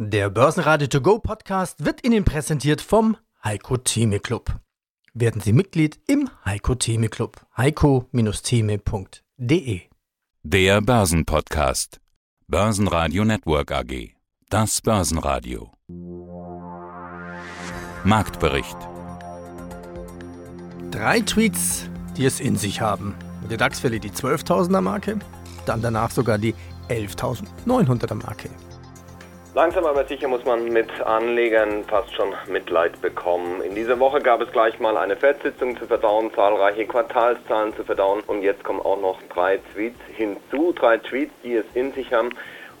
Der Börsenradio To Go Podcast wird Ihnen präsentiert vom Heiko Theme Club. Werden Sie Mitglied im Heiko Theme Club. heiko-theme.de Der Börsenpodcast. Börsenradio Network AG. Das Börsenradio. Marktbericht. Drei Tweets, die es in sich haben. Der DAX verliert die 12.000er Marke, dann danach sogar die 11.900er Marke. Langsam aber sicher muss man mit Anlegern fast schon Mitleid bekommen. In dieser Woche gab es gleich mal eine Fettsitzung zu verdauen, zahlreiche Quartalszahlen zu verdauen und jetzt kommen auch noch drei Tweets hinzu, drei Tweets, die es in sich haben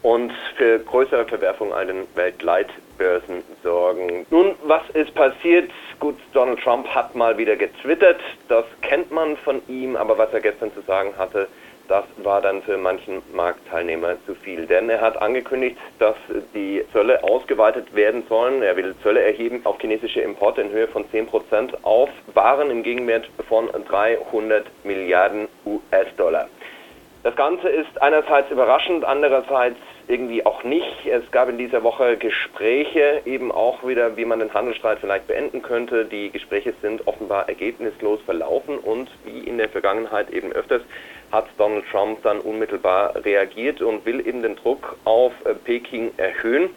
und für größere Verwerfungen an den Weltleitbörsen sorgen. Nun, was ist passiert? Gut, Donald Trump hat mal wieder getwittert, das kennt man von ihm, aber was er gestern zu sagen hatte, das war dann für manchen Marktteilnehmer zu viel. Denn er hat angekündigt, dass die Zölle ausgeweitet werden sollen. Er will Zölle erheben auf chinesische Importe in Höhe von 10% auf Waren im Gegenwert von 300 Milliarden US-Dollar. Das Ganze ist einerseits überraschend, andererseits irgendwie auch nicht. Es gab in dieser Woche Gespräche, eben auch wieder, wie man den Handelsstreit vielleicht beenden könnte. Die Gespräche sind offenbar ergebnislos verlaufen und wie in der Vergangenheit eben öfters hat Donald Trump dann unmittelbar reagiert und will eben den Druck auf äh, Peking erhöhen.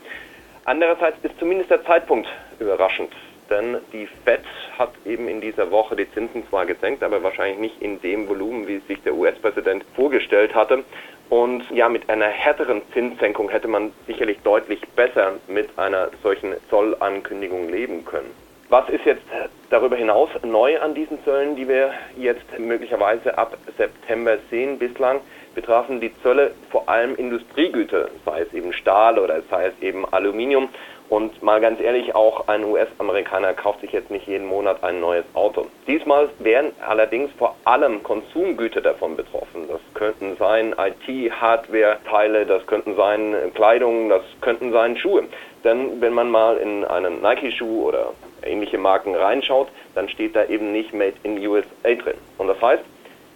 Andererseits ist zumindest der Zeitpunkt überraschend, denn die Fed hat eben in dieser Woche die Zinsen zwar gesenkt, aber wahrscheinlich nicht in dem Volumen, wie sich der US-Präsident vorgestellt hatte. Und ja, mit einer härteren Zinssenkung hätte man sicherlich deutlich besser mit einer solchen Zollankündigung leben können. Was ist jetzt darüber hinaus neu an diesen Zöllen, die wir jetzt möglicherweise ab September sehen? Bislang betrafen die Zölle vor allem Industriegüter, sei es eben Stahl oder sei es eben Aluminium. Und mal ganz ehrlich, auch ein US-Amerikaner kauft sich jetzt nicht jeden Monat ein neues Auto. Diesmal wären allerdings vor allem Konsumgüter davon betroffen. Das könnten sein IT-Hardware-Teile, das könnten sein Kleidung, das könnten sein Schuhe. Denn wenn man mal in einen Nike-Schuh oder ähnliche Marken reinschaut, dann steht da eben nicht Made in USA drin. Und das heißt,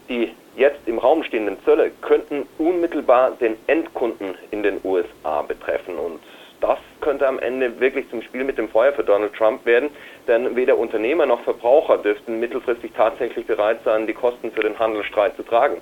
die jetzt im Raum stehenden Zölle könnten unmittelbar den Endkunden in den USA betreffen. Und das könnte am Ende wirklich zum Spiel mit dem Feuer für Donald Trump werden, denn weder Unternehmer noch Verbraucher dürften mittelfristig tatsächlich bereit sein, die Kosten für den Handelsstreit zu tragen.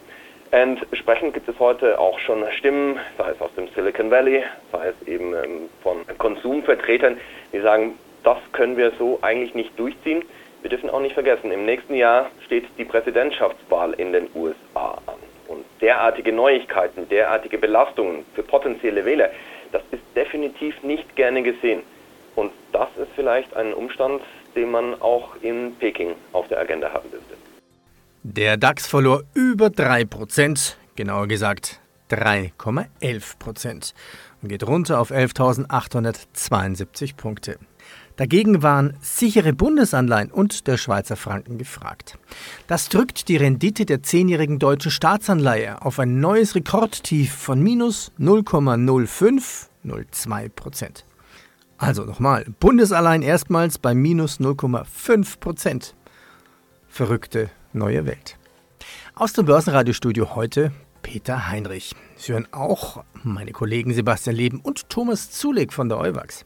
Entsprechend gibt es heute auch schon Stimmen, sei es aus dem Silicon Valley, sei es eben ähm, von Konsumvertretern, die sagen, das können wir so eigentlich nicht durchziehen. Wir dürfen auch nicht vergessen, im nächsten Jahr steht die Präsidentschaftswahl in den USA an. Und derartige Neuigkeiten, derartige Belastungen für potenzielle Wähler, das ist definitiv nicht gerne gesehen. Und das ist vielleicht ein Umstand, den man auch in Peking auf der Agenda haben dürfte. Der DAX verlor über 3%, genauer gesagt 3,11% und geht runter auf 11.872 Punkte. Dagegen waren sichere Bundesanleihen und der Schweizer Franken gefragt. Das drückt die Rendite der zehnjährigen deutschen Staatsanleihe auf ein neues Rekordtief von minus 0,0502 Prozent. Also nochmal, Bundesanleihen erstmals bei minus 0,5 Prozent. Verrückte neue Welt. Aus dem Börsenradiostudio heute Peter Heinrich. Sie hören auch meine Kollegen Sebastian Leben und Thomas Zuleg von der Euwax.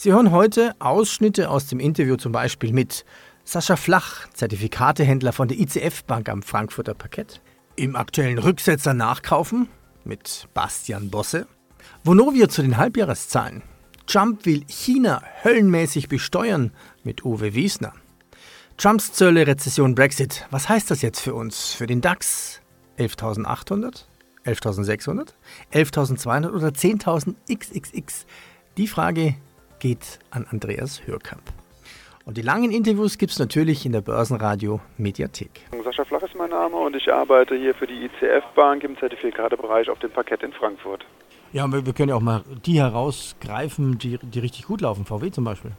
Sie hören heute Ausschnitte aus dem Interview zum Beispiel mit Sascha Flach, Zertifikatehändler von der ICF Bank am Frankfurter Parkett. Im aktuellen Rücksetzer nachkaufen mit Bastian Bosse. Vonovio zu den Halbjahreszahlen. Trump will China höllenmäßig besteuern mit Uwe Wiesner. Trumps Zölle, Rezession, Brexit. Was heißt das jetzt für uns? Für den DAX? 11.800? 11.600? 11.200 oder 10.000 XXX? Die Frage geht an Andreas Hörkamp. Und die langen Interviews gibt es natürlich in der Börsenradio Mediathek. Sascha Flach ist mein Name und ich arbeite hier für die ICF Bank im Zertifikatebereich auf dem Parkett in Frankfurt. Ja, wir, wir können ja auch mal die herausgreifen, die, die richtig gut laufen. VW zum Beispiel.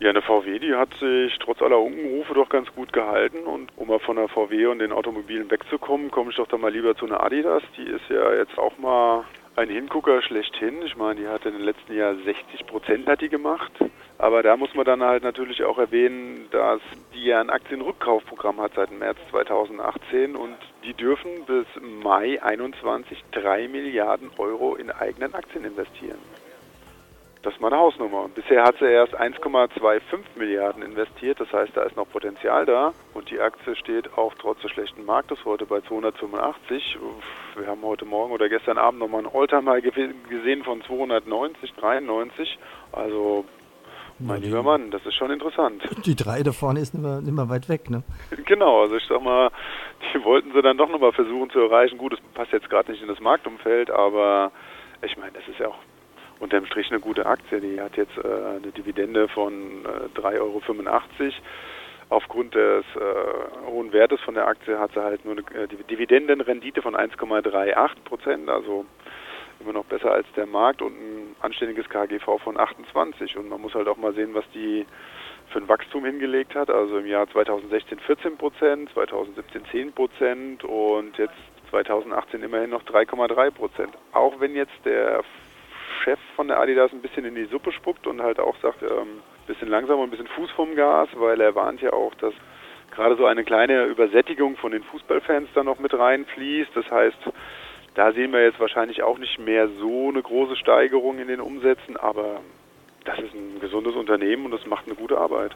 Ja, eine VW, die hat sich trotz aller Unkenrufe doch ganz gut gehalten. Und um mal von der VW und den Automobilen wegzukommen, komme ich doch dann mal lieber zu einer Adidas. Die ist ja jetzt auch mal ein Hingucker schlechthin. Ich meine, die hat in den letzten Jahren 60 Prozent hat die gemacht. Aber da muss man dann halt natürlich auch erwähnen, dass die ja ein Aktienrückkaufprogramm hat seit März 2018 und die dürfen bis Mai 21 3 Milliarden Euro in eigenen Aktien investieren. Das ist mal eine Hausnummer. Bisher hat sie erst 1,25 Milliarden investiert, das heißt, da ist noch Potenzial da. Und die Aktie steht auch trotz des schlechten Marktes heute bei 285. Wir haben heute Morgen oder gestern Abend nochmal einen Alltimer gesehen von 290, 93. Also mein lieber Mann, das ist schon interessant. Die drei da vorne ist nicht mehr, nicht mehr weit weg, ne? Genau, also ich sag mal, die wollten sie dann doch nochmal versuchen zu erreichen. Gut, das passt jetzt gerade nicht in das Marktumfeld, aber ich meine, das ist ja auch unterm Strich eine gute Aktie. Die hat jetzt äh, eine Dividende von äh, 3,85 Euro. Aufgrund des äh, hohen Wertes von der Aktie hat sie halt nur eine äh, Dividendenrendite von 1,38 Prozent, also immer noch besser als der Markt und ein anständiges KGV von 28. Und man muss halt auch mal sehen, was die für ein Wachstum hingelegt hat. Also im Jahr 2016 14 Prozent, 2017 10 Prozent und jetzt 2018 immerhin noch 3,3 Prozent. Auch wenn jetzt der Chef von der Adidas ein bisschen in die Suppe spuckt und halt auch sagt, ähm, bisschen langsam und ein bisschen Fuß vom Gas, weil er warnt ja auch, dass gerade so eine kleine Übersättigung von den Fußballfans da noch mit reinfließt. Das heißt, da sehen wir jetzt wahrscheinlich auch nicht mehr so eine große Steigerung in den Umsätzen, aber das ist ein gesundes Unternehmen und das macht eine gute Arbeit.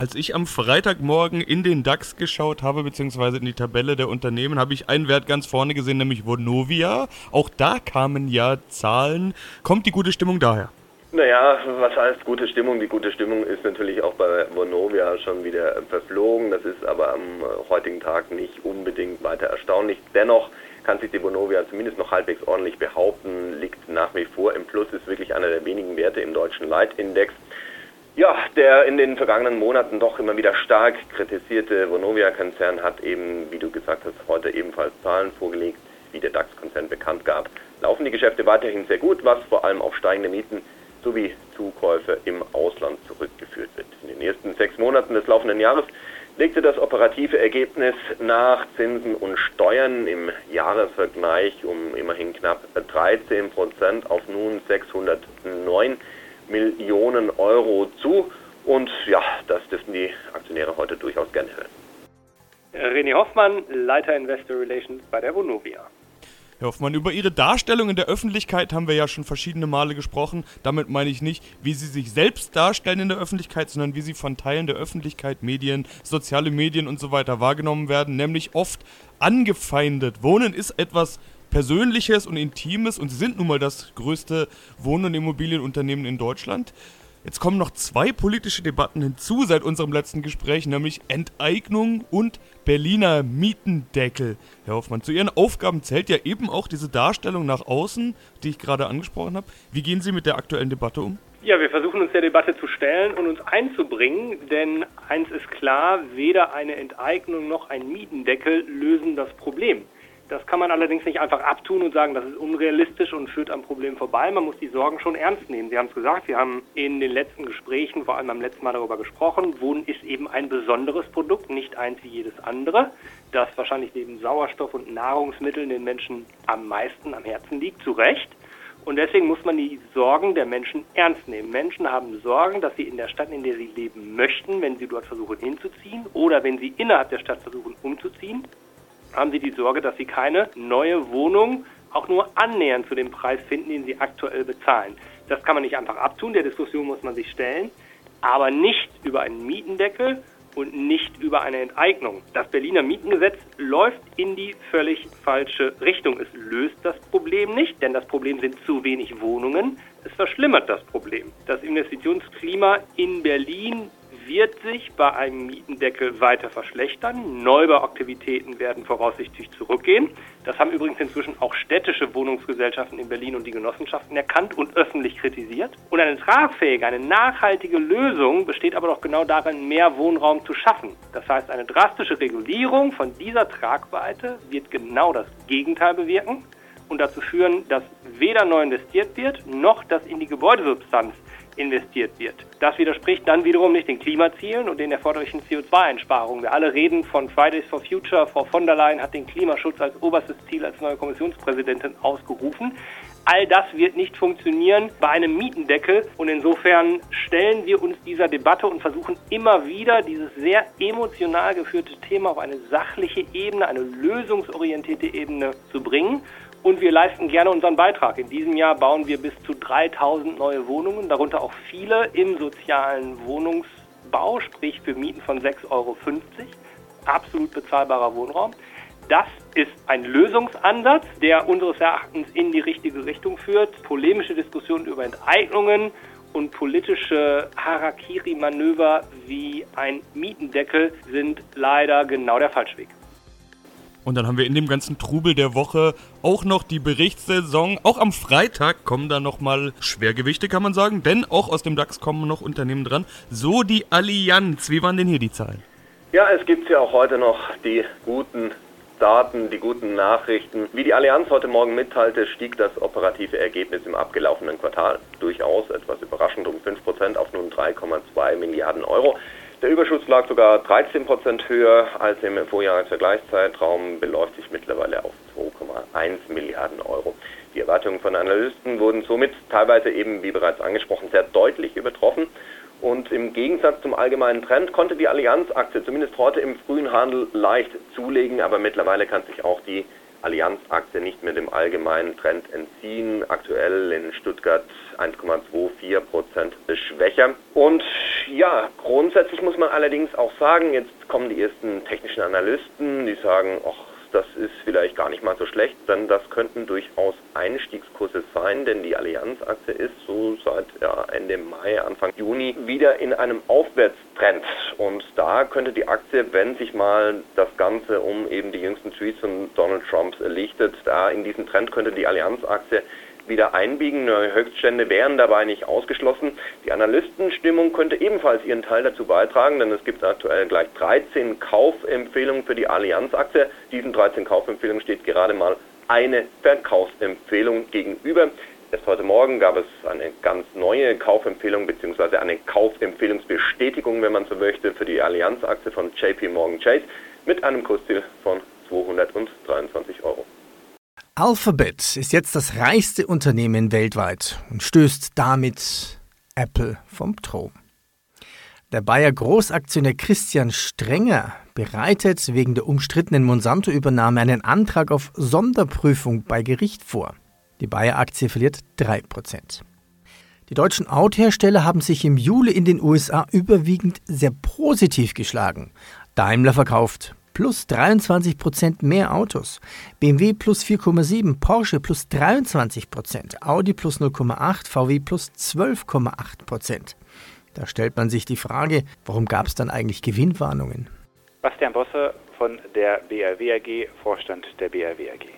Als ich am Freitagmorgen in den DAX geschaut habe, beziehungsweise in die Tabelle der Unternehmen, habe ich einen Wert ganz vorne gesehen, nämlich Vonovia. Auch da kamen ja Zahlen. Kommt die gute Stimmung daher? Naja, was heißt gute Stimmung? Die gute Stimmung ist natürlich auch bei Vonovia schon wieder verflogen. Das ist aber am heutigen Tag nicht unbedingt weiter erstaunlich. Dennoch kann sich die Vonovia zumindest noch halbwegs ordentlich behaupten, liegt nach wie vor im Plus, ist wirklich einer der wenigen Werte im deutschen Leitindex. Ja, der in den vergangenen Monaten doch immer wieder stark kritisierte Vonovia-Konzern hat eben, wie du gesagt hast, heute ebenfalls Zahlen vorgelegt, wie der DAX-Konzern bekannt gab. Laufen die Geschäfte weiterhin sehr gut, was vor allem auf steigende Mieten sowie Zukäufe im Ausland zurückgeführt wird. In den ersten sechs Monaten des laufenden Jahres legte das operative Ergebnis nach Zinsen und Steuern im Jahresvergleich um immerhin knapp 13 Prozent auf nun 609 Millionen Euro zu. Und ja, das dürften die Aktionäre heute durchaus gerne hören. René Hoffmann, Leiter Investor Relations bei der Vonovia. Herr Hoffmann, über Ihre Darstellung in der Öffentlichkeit haben wir ja schon verschiedene Male gesprochen. Damit meine ich nicht, wie Sie sich selbst darstellen in der Öffentlichkeit, sondern wie Sie von Teilen der Öffentlichkeit, Medien, soziale Medien und so weiter wahrgenommen werden, nämlich oft angefeindet. Wohnen ist etwas Persönliches und Intimes und sie sind nun mal das größte Wohn- und Immobilienunternehmen in Deutschland. Jetzt kommen noch zwei politische Debatten hinzu seit unserem letzten Gespräch, nämlich Enteignung und Berliner Mietendeckel. Herr Hoffmann, zu Ihren Aufgaben zählt ja eben auch diese Darstellung nach außen, die ich gerade angesprochen habe. Wie gehen Sie mit der aktuellen Debatte um? Ja, wir versuchen uns der Debatte zu stellen und uns einzubringen, denn eins ist klar, weder eine Enteignung noch ein Mietendeckel lösen das Problem. Das kann man allerdings nicht einfach abtun und sagen, das ist unrealistisch und führt am Problem vorbei. Man muss die Sorgen schon ernst nehmen. Sie haben es gesagt, wir haben in den letzten Gesprächen vor allem beim letzten Mal darüber gesprochen. Wohnen ist eben ein besonderes Produkt, nicht eins wie jedes andere, das wahrscheinlich neben Sauerstoff und Nahrungsmitteln den Menschen am meisten am Herzen liegt, zu Recht. Und deswegen muss man die Sorgen der Menschen ernst nehmen. Menschen haben Sorgen, dass sie in der Stadt, in der sie leben möchten, wenn sie dort versuchen hinzuziehen oder wenn sie innerhalb der Stadt versuchen umzuziehen, haben sie die Sorge, dass sie keine neue Wohnung auch nur annähernd zu dem Preis finden, den sie aktuell bezahlen. Das kann man nicht einfach abtun, der Diskussion muss man sich stellen, aber nicht über einen Mietendeckel und nicht über eine Enteignung. Das Berliner Mietengesetz läuft in die völlig falsche Richtung. Es löst das Problem nicht, denn das Problem sind zu wenig Wohnungen. Es verschlimmert das Problem. Das Investitionsklima in Berlin wird sich bei einem Mietendeckel weiter verschlechtern. Neubauaktivitäten werden voraussichtlich zurückgehen. Das haben übrigens inzwischen auch städtische Wohnungsgesellschaften in Berlin und die Genossenschaften erkannt und öffentlich kritisiert. Und eine tragfähige, eine nachhaltige Lösung besteht aber doch genau darin, mehr Wohnraum zu schaffen. Das heißt, eine drastische Regulierung von dieser Tragweite wird genau das Gegenteil bewirken und dazu führen, dass weder neu investiert wird, noch dass in die Gebäudesubstanz investiert wird. Das widerspricht dann wiederum nicht den Klimazielen und den erforderlichen CO2-Einsparungen. Wir alle reden von Fridays for Future. Frau von der Leyen hat den Klimaschutz als oberstes Ziel als neue Kommissionspräsidentin ausgerufen. All das wird nicht funktionieren bei einem Mietendeckel und insofern stellen wir uns dieser Debatte und versuchen immer wieder dieses sehr emotional geführte Thema auf eine sachliche Ebene, eine lösungsorientierte Ebene zu bringen und wir leisten gerne unseren Beitrag. In diesem Jahr bauen wir bis zu 3000 neue Wohnungen, darunter auch viele im sozialen Wohnungsbau, sprich für Mieten von 6,50 Euro. Absolut bezahlbarer Wohnraum. Das ist ein Lösungsansatz, der unseres Erachtens in die richtige Richtung führt. Polemische Diskussionen über Enteignungen und politische Harakiri-Manöver wie ein Mietendeckel sind leider genau der Falschweg. Und dann haben wir in dem ganzen Trubel der Woche auch noch die Berichtssaison. Auch am Freitag kommen da nochmal Schwergewichte, kann man sagen. Denn auch aus dem DAX kommen noch Unternehmen dran. So die Allianz. Wie waren denn hier die Zahlen? Ja, es gibt ja auch heute noch die guten Daten, die guten Nachrichten. Wie die Allianz heute Morgen mitteilte, stieg das operative Ergebnis im abgelaufenen Quartal durchaus etwas überraschend um 5% auf nun 3,2 Milliarden Euro. Der Überschuss lag sogar 13% höher als im Vorjahresvergleichszeitraum, beläuft sich mittlerweile auf 2,1 Milliarden Euro. Die Erwartungen von Analysten wurden somit teilweise eben, wie bereits angesprochen, sehr deutlich übertroffen. Und im Gegensatz zum allgemeinen Trend konnte die Allianz-Aktie zumindest heute im frühen Handel leicht zulegen, aber mittlerweile kann sich auch die Allianz-Aktie nicht mehr dem allgemeinen Trend entziehen. Aktuell in Stuttgart 1,24 Prozent schwächer. Und ja, grundsätzlich muss man allerdings auch sagen, jetzt kommen die ersten technischen Analysten, die sagen, ach, das ist vielleicht gar nicht mal so schlecht, denn das könnten durchaus Einstiegskurse sein, denn die Allianz-Aktie ist so seit ja, Ende Mai, Anfang Juni wieder in einem Aufwärtstrend. Und da könnte die Aktie, wenn sich mal das Ganze um eben die jüngsten Tweets von Donald Trumps lichtet, da in diesen Trend könnte die Allianz-Aktie wieder einbiegen. Höchststände wären dabei nicht ausgeschlossen. Die Analystenstimmung könnte ebenfalls ihren Teil dazu beitragen, denn es gibt aktuell gleich 13 Kaufempfehlungen für die Allianz-Aktie. Diesen 13 Kaufempfehlungen steht gerade mal eine Verkaufsempfehlung gegenüber. Erst heute Morgen gab es eine ganz neue Kaufempfehlung bzw. eine Kaufempfehlungsbestätigung, wenn man so möchte, für die Allianz-Aktie von JP Morgan Chase mit einem Kursziel von 223 Euro. Alphabet ist jetzt das reichste Unternehmen weltweit und stößt damit Apple vom Thron. Der Bayer Großaktionär Christian Strenger bereitet wegen der umstrittenen Monsanto-Übernahme einen Antrag auf Sonderprüfung bei Gericht vor. Die Bayer-Aktie verliert 3%. Die deutschen Autohersteller haben sich im Juli in den USA überwiegend sehr positiv geschlagen. Daimler verkauft plus 23 Prozent mehr Autos, BMW plus 4,7, Porsche plus 23 Prozent, Audi plus 0,8, VW plus 12,8 Prozent. Da stellt man sich die Frage, warum gab es dann eigentlich Gewinnwarnungen? Bastian Bosse von der BRW AG, Vorstand der BRW AG.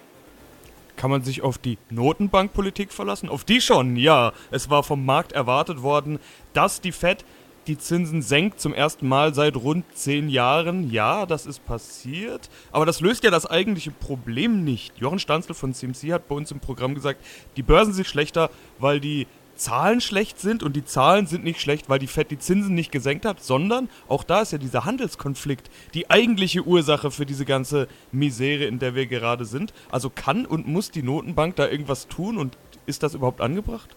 Kann man sich auf die Notenbankpolitik verlassen? Auf die schon, ja. Es war vom Markt erwartet worden, dass die Fed die Zinsen senkt zum ersten Mal seit rund zehn Jahren. Ja, das ist passiert. Aber das löst ja das eigentliche Problem nicht. Jochen Stanzel von CMC hat bei uns im Programm gesagt, die Börsen sind schlechter, weil die Zahlen schlecht sind und die Zahlen sind nicht schlecht, weil die Fed die Zinsen nicht gesenkt hat, sondern auch da ist ja dieser Handelskonflikt die eigentliche Ursache für diese ganze Misere, in der wir gerade sind. Also kann und muss die Notenbank da irgendwas tun und ist das überhaupt angebracht?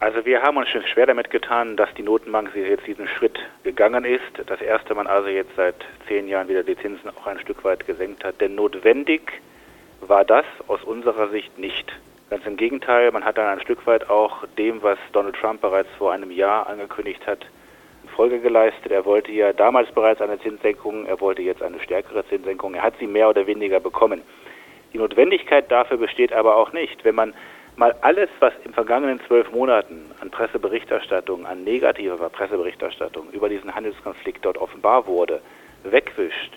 Also wir haben uns schon schwer damit getan, dass die Notenbank jetzt diesen Schritt gegangen ist. Das erste Mal also jetzt seit zehn Jahren wieder die Zinsen auch ein Stück weit gesenkt hat. Denn notwendig war das aus unserer Sicht nicht. Ganz im Gegenteil, man hat dann ein Stück weit auch dem, was Donald Trump bereits vor einem Jahr angekündigt hat, Folge geleistet. Er wollte ja damals bereits eine Zinssenkung, er wollte jetzt eine stärkere Zinssenkung. Er hat sie mehr oder weniger bekommen. Die Notwendigkeit dafür besteht aber auch nicht. Wenn man mal alles, was in vergangenen zwölf Monaten an Presseberichterstattung, an negativer Presseberichterstattung über diesen Handelskonflikt dort offenbar wurde, wegwischt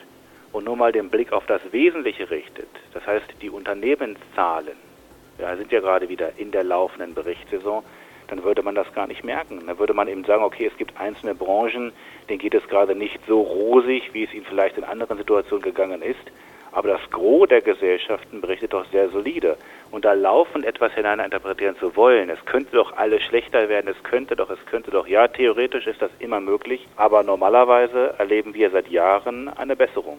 und nur mal den Blick auf das Wesentliche richtet, das heißt die Unternehmenszahlen, ja, sind ja gerade wieder in der laufenden Berichtssaison, dann würde man das gar nicht merken. Dann würde man eben sagen, okay, es gibt einzelne Branchen, denen geht es gerade nicht so rosig, wie es ihnen vielleicht in anderen Situationen gegangen ist. Aber das Gros der Gesellschaften berichtet doch sehr solide. Und da laufend etwas hineininterpretieren zu wollen, es könnte doch alles schlechter werden, es könnte doch, es könnte doch, ja, theoretisch ist das immer möglich, aber normalerweise erleben wir seit Jahren eine Besserung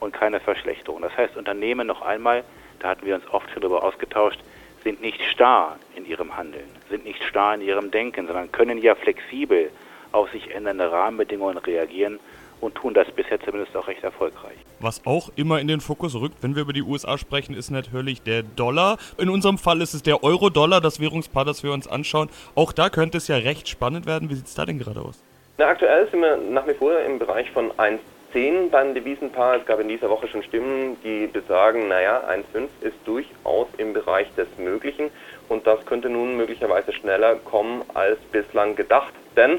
und keine Verschlechterung. Das heißt, Unternehmen noch einmal, da hatten wir uns oft schon darüber ausgetauscht, sind nicht starr in ihrem Handeln, sind nicht starr in ihrem Denken, sondern können ja flexibel auf sich ändernde Rahmenbedingungen reagieren und tun das bisher zumindest auch recht erfolgreich. Was auch immer in den Fokus rückt, wenn wir über die USA sprechen, ist natürlich der Dollar. In unserem Fall ist es der Euro-Dollar, das Währungspaar, das wir uns anschauen. Auch da könnte es ja recht spannend werden. Wie sieht es da denn gerade aus? Na, aktuell sind wir nach wie vor im Bereich von 1,10 beim Devisenpaar. Es gab in dieser Woche schon Stimmen, die besagen, naja, 1,5 ist durchaus im Bereich des Möglichen und das könnte nun möglicherweise schneller kommen als bislang gedacht. Denn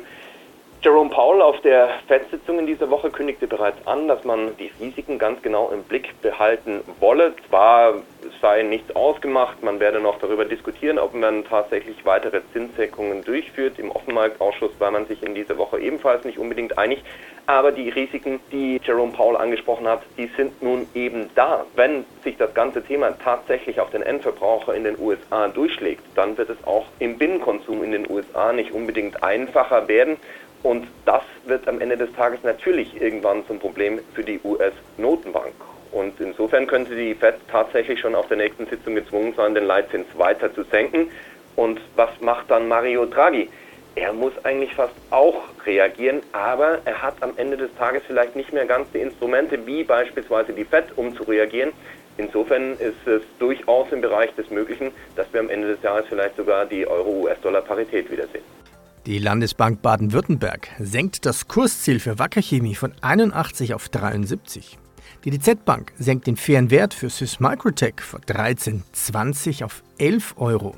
Jerome Powell auf der FED-Sitzung in dieser Woche kündigte bereits an, dass man die Risiken ganz genau im Blick behalten wolle. Zwar sei nichts ausgemacht, man werde noch darüber diskutieren, ob man tatsächlich weitere Zinssenkungen durchführt. Im Offenmarktausschuss war man sich in dieser Woche ebenfalls nicht unbedingt einig. Aber die Risiken, die Jerome Powell angesprochen hat, die sind nun eben da. Wenn sich das ganze Thema tatsächlich auf den Endverbraucher in den USA durchschlägt, dann wird es auch im Binnenkonsum in den USA nicht unbedingt einfacher werden. Und das wird am Ende des Tages natürlich irgendwann zum Problem für die US-Notenbank. Und insofern könnte die Fed tatsächlich schon auf der nächsten Sitzung gezwungen sein, den Leitzins weiter zu senken. Und was macht dann Mario Draghi? Er muss eigentlich fast auch reagieren, aber er hat am Ende des Tages vielleicht nicht mehr ganz die Instrumente wie beispielsweise die Fed, um zu reagieren. Insofern ist es durchaus im Bereich des Möglichen, dass wir am Ende des Jahres vielleicht sogar die Euro-US-Dollar-Parität wiedersehen. Die Landesbank Baden-Württemberg senkt das Kursziel für Wackerchemie von 81 auf 73. Die DZ Bank senkt den fairen Wert für Sys Microtech von 13,20 auf 11 Euro.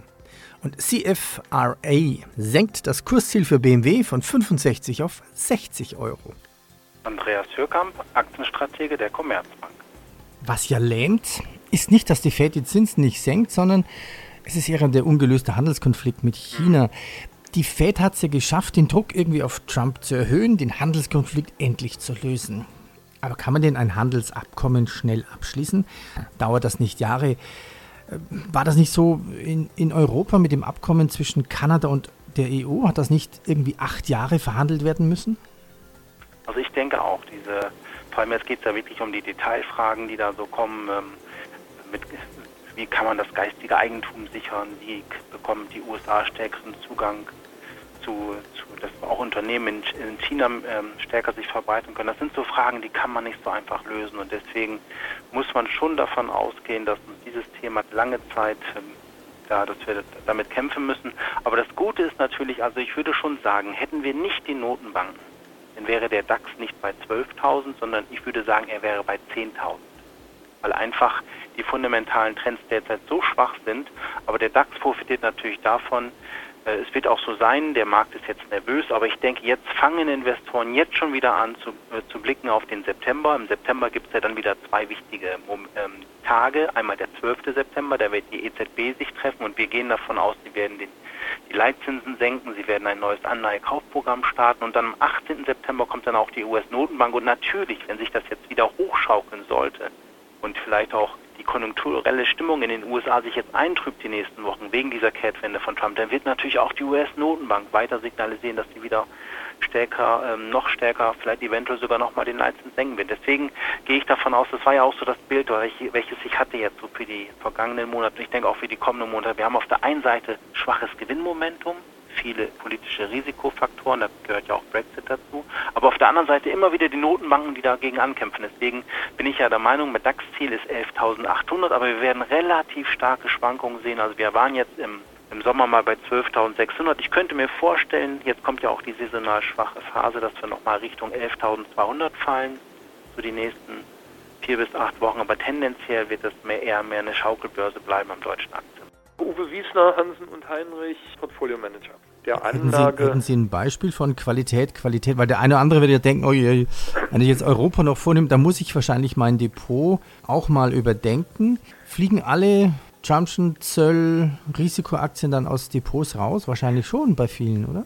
Und CFRA senkt das Kursziel für BMW von 65 auf 60 Euro. Andreas Hürkamp, Aktienstratege der Commerzbank. Was ja lähmt, ist nicht, dass die Fed die Zinsen nicht senkt, sondern es ist eher der ungelöste Handelskonflikt mit China. Die Fed hat es ja geschafft, den Druck irgendwie auf Trump zu erhöhen, den Handelskonflikt endlich zu lösen. Aber kann man denn ein Handelsabkommen schnell abschließen? Dauert das nicht Jahre? Äh, war das nicht so in, in Europa mit dem Abkommen zwischen Kanada und der EU? Hat das nicht irgendwie acht Jahre verhandelt werden müssen? Also ich denke auch, diese, vor allem jetzt geht es ja wirklich um die Detailfragen, die da so kommen. Ähm, mit, wie kann man das geistige Eigentum sichern? Wie bekommen die USA stärkeren Zugang zu, zu dass auch Unternehmen in, in China ähm, stärker sich verbreiten können. Das sind so Fragen, die kann man nicht so einfach lösen. Und deswegen muss man schon davon ausgehen, dass uns dieses Thema lange Zeit ähm, ja, dass wir damit kämpfen müssen. Aber das Gute ist natürlich, also ich würde schon sagen, hätten wir nicht die Notenbanken, dann wäre der DAX nicht bei 12.000, sondern ich würde sagen, er wäre bei 10.000. Weil einfach die fundamentalen Trends derzeit so schwach sind. Aber der DAX profitiert natürlich davon, es wird auch so sein, der Markt ist jetzt nervös, aber ich denke, jetzt fangen Investoren jetzt schon wieder an zu, äh, zu blicken auf den September. Im September gibt es ja dann wieder zwei wichtige ähm, Tage. Einmal der 12. September, da wird die EZB sich treffen und wir gehen davon aus, sie werden den, die Leitzinsen senken, sie werden ein neues Anleihekaufprogramm starten und dann am 18. September kommt dann auch die US-Notenbank und natürlich, wenn sich das jetzt wieder hochschaukeln sollte und vielleicht auch die konjunkturelle Stimmung in den USA sich jetzt eintrübt die nächsten Wochen wegen dieser Kehrtwende von Trump, dann wird natürlich auch die US-Notenbank weiter signalisieren, dass sie wieder stärker, ähm, noch stärker, vielleicht eventuell sogar nochmal den Leitzins senken wird. Deswegen gehe ich davon aus, das war ja auch so das Bild, welches ich hatte jetzt so für die vergangenen Monate, ich denke auch für die kommenden Monate. Wir haben auf der einen Seite schwaches Gewinnmomentum, viele politische Risikofaktoren, da gehört ja auch Brexit dazu. Aber auf der anderen Seite immer wieder die Notenbanken, die dagegen ankämpfen. Deswegen bin ich ja der Meinung, mit DAX-Ziel ist 11.800, aber wir werden relativ starke Schwankungen sehen. Also wir waren jetzt im, im Sommer mal bei 12.600. Ich könnte mir vorstellen, jetzt kommt ja auch die saisonal schwache Phase, dass wir nochmal Richtung 11.200 fallen, so die nächsten vier bis acht Wochen. Aber tendenziell wird es mehr, eher mehr eine Schaukelbörse bleiben am deutschen Aktien. Uwe Wiesner, Hansen und Heinrich, Portfolio Manager. Der Anlage. Hätten Sie, hätten Sie ein Beispiel von Qualität, Qualität, weil der eine oder andere wird ja denken, oh je, wenn ich jetzt Europa noch vornehme, dann muss ich wahrscheinlich mein Depot auch mal überdenken. Fliegen alle Trumpschen Zöll Risikoaktien dann aus Depots raus? Wahrscheinlich schon bei vielen, oder?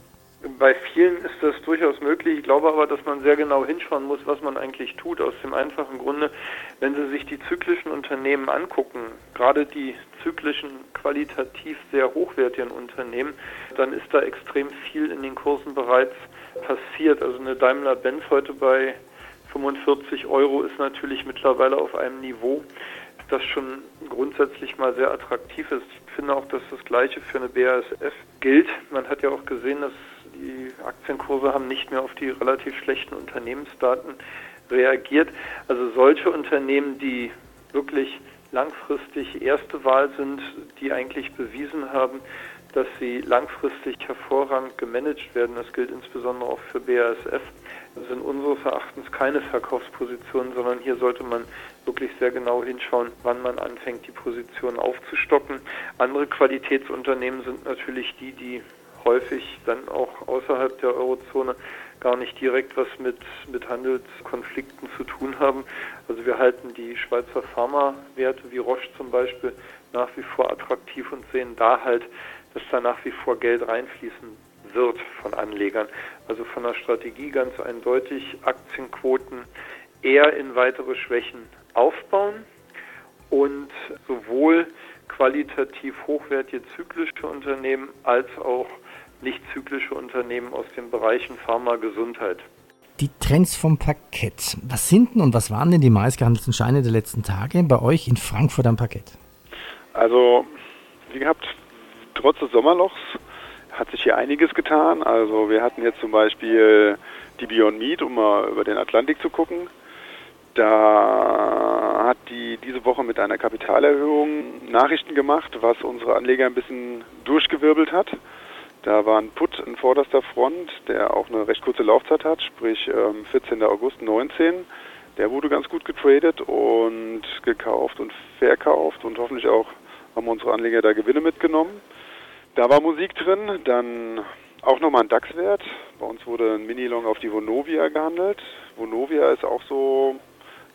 Bei vielen ist das durchaus möglich. Ich glaube aber, dass man sehr genau hinschauen muss, was man eigentlich tut. Aus dem einfachen Grunde, wenn Sie sich die zyklischen Unternehmen angucken, gerade die zyklischen, qualitativ sehr hochwertigen Unternehmen, dann ist da extrem viel in den Kursen bereits passiert. Also eine Daimler-Benz heute bei 45 Euro ist natürlich mittlerweile auf einem Niveau, das schon grundsätzlich mal sehr attraktiv ist. Ich finde auch, dass das Gleiche für eine BASF gilt. Man hat ja auch gesehen, dass die Aktienkurse haben nicht mehr auf die relativ schlechten Unternehmensdaten reagiert. Also solche Unternehmen, die wirklich langfristig erste Wahl sind, die eigentlich bewiesen haben, dass sie langfristig hervorragend gemanagt werden, das gilt insbesondere auch für BASF, sind unseres Erachtens keine Verkaufspositionen, sondern hier sollte man wirklich sehr genau hinschauen, wann man anfängt, die Position aufzustocken. Andere Qualitätsunternehmen sind natürlich die, die häufig dann auch außerhalb der Eurozone gar nicht direkt was mit, mit Handelskonflikten zu tun haben. Also wir halten die Schweizer Pharmawerte wie Roche zum Beispiel nach wie vor attraktiv und sehen da halt, dass da nach wie vor Geld reinfließen wird von Anlegern. Also von der Strategie ganz eindeutig Aktienquoten eher in weitere Schwächen aufbauen und sowohl qualitativ hochwertige zyklische Unternehmen als auch nicht zyklische Unternehmen aus den Bereichen Pharma, Gesundheit. Die Trends vom Parkett. Was sind denn und was waren denn die meistgehandelten Scheine der letzten Tage bei euch in Frankfurt am Parkett? Also, wie gehabt, trotz des Sommerlochs hat sich hier einiges getan. Also wir hatten jetzt zum Beispiel die Beyond Meat, um mal über den Atlantik zu gucken. Da hat die diese Woche mit einer Kapitalerhöhung Nachrichten gemacht, was unsere Anleger ein bisschen durchgewirbelt hat. Da war ein Put in vorderster Front, der auch eine recht kurze Laufzeit hat, sprich 14. Ähm, August 19. Der wurde ganz gut getradet und gekauft und verkauft und hoffentlich auch haben unsere Anleger da Gewinne mitgenommen. Da war Musik drin, dann auch nochmal ein DAX-Wert. Bei uns wurde ein Mini-Long auf die Vonovia gehandelt. Vonovia ist auch so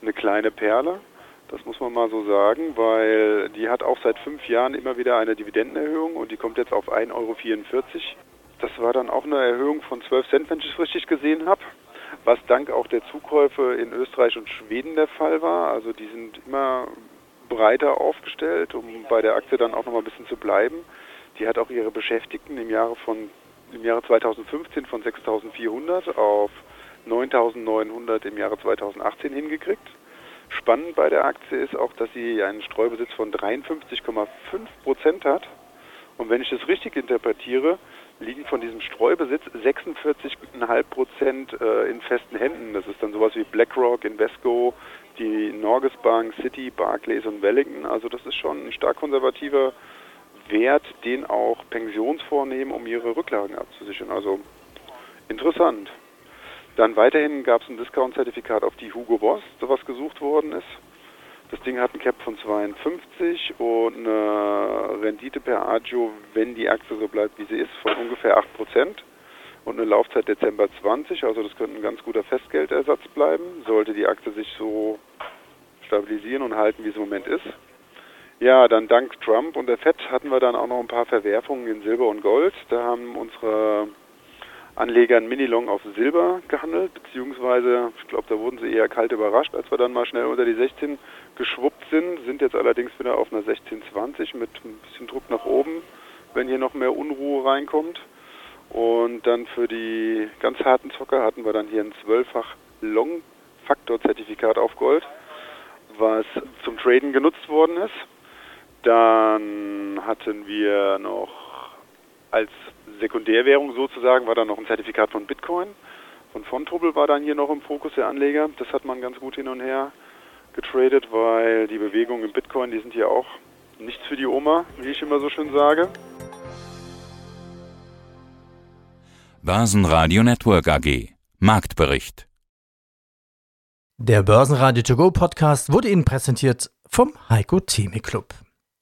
eine kleine Perle. Das muss man mal so sagen, weil die hat auch seit fünf Jahren immer wieder eine Dividendenerhöhung und die kommt jetzt auf 1,44 Euro. Das war dann auch eine Erhöhung von 12 Cent, wenn ich es richtig gesehen habe, was dank auch der Zukäufe in Österreich und Schweden der Fall war. Also die sind immer breiter aufgestellt, um bei der Aktie dann auch noch mal ein bisschen zu bleiben. Die hat auch ihre Beschäftigten im Jahre von im Jahre 2015 von 6.400 auf 9.900 im Jahre 2018 hingekriegt. Spannend bei der Aktie ist auch, dass sie einen Streubesitz von 53,5 Prozent hat. Und wenn ich das richtig interpretiere, liegen von diesem Streubesitz 46,5 Prozent äh, in festen Händen. Das ist dann sowas wie BlackRock, Invesco, die Norges Bank, City, Barclays und Wellington. Also das ist schon ein stark konservativer Wert, den auch Pensionsfonds nehmen, um ihre Rücklagen abzusichern. Also interessant. Dann weiterhin gab es ein Discount-Zertifikat auf die Hugo Boss, was gesucht worden ist. Das Ding hat ein Cap von 52 und eine Rendite per Agio, wenn die Aktie so bleibt, wie sie ist, von ungefähr 8% und eine Laufzeit Dezember 20. Also das könnte ein ganz guter Festgeldersatz bleiben, sollte die Aktie sich so stabilisieren und halten, wie es im Moment ist. Ja, dann dank Trump und der FED hatten wir dann auch noch ein paar Verwerfungen in Silber und Gold. Da haben unsere Anleger ein Mini-Long auf Silber gehandelt, beziehungsweise, ich glaube, da wurden sie eher kalt überrascht, als wir dann mal schnell unter die 16 geschwuppt sind, sind jetzt allerdings wieder auf einer 16,20 mit ein bisschen Druck nach oben, wenn hier noch mehr Unruhe reinkommt. Und dann für die ganz harten Zocker hatten wir dann hier ein 12-fach Long-Faktor-Zertifikat auf Gold, was zum Traden genutzt worden ist. Dann hatten wir noch als Sekundärwährung sozusagen, war dann noch ein Zertifikat von Bitcoin. Von Fontobel war dann hier noch im Fokus der Anleger. Das hat man ganz gut hin und her getradet, weil die Bewegungen im Bitcoin, die sind hier auch nichts für die Oma, wie ich immer so schön sage. Börsenradio Network AG Marktbericht Der Börsenradio To Go Podcast wurde Ihnen präsentiert vom Heiko Theme Club.